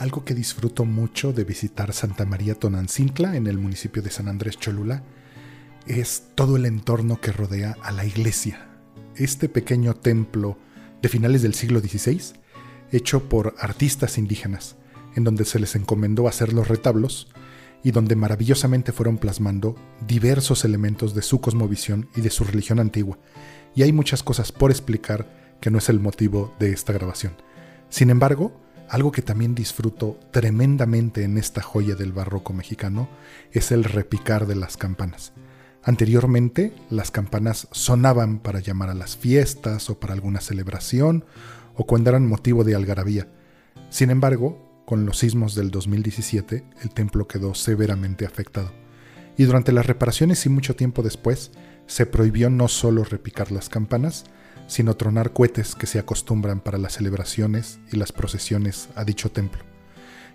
algo que disfruto mucho de visitar Santa María Tonancintla en el municipio de San Andrés Cholula es todo el entorno que rodea a la iglesia. Este pequeño templo de finales del siglo XVI, hecho por artistas indígenas, en donde se les encomendó hacer los retablos y donde maravillosamente fueron plasmando diversos elementos de su cosmovisión y de su religión antigua. Y hay muchas cosas por explicar que no es el motivo de esta grabación. Sin embargo, algo que también disfruto tremendamente en esta joya del barroco mexicano es el repicar de las campanas. Anteriormente, las campanas sonaban para llamar a las fiestas o para alguna celebración o cuando eran motivo de algarabía. Sin embargo, con los sismos del 2017, el templo quedó severamente afectado. Y durante las reparaciones y mucho tiempo después, se prohibió no solo repicar las campanas, sino tronar cohetes que se acostumbran para las celebraciones y las procesiones a dicho templo.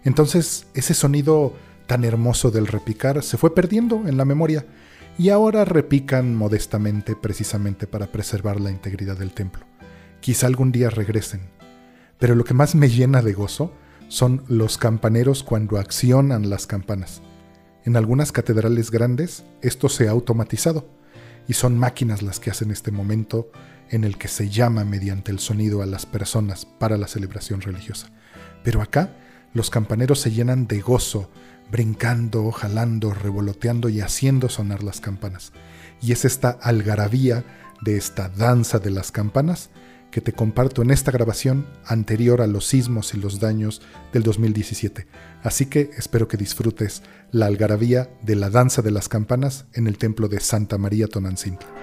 Entonces, ese sonido tan hermoso del repicar se fue perdiendo en la memoria y ahora repican modestamente precisamente para preservar la integridad del templo. Quizá algún día regresen. Pero lo que más me llena de gozo son los campaneros cuando accionan las campanas. En algunas catedrales grandes esto se ha automatizado y son máquinas las que hacen este momento en el que se llama mediante el sonido a las personas para la celebración religiosa. Pero acá los campaneros se llenan de gozo, brincando, jalando, revoloteando y haciendo sonar las campanas. Y es esta algarabía de esta danza de las campanas que te comparto en esta grabación anterior a los sismos y los daños del 2017. Así que espero que disfrutes la algarabía de la danza de las campanas en el templo de Santa María Tonancintla.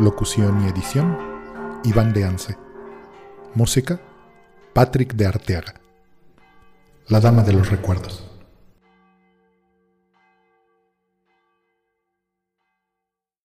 Locución y edición, Iván de Anse. Música, Patrick de Arteaga. La Dama de los Recuerdos.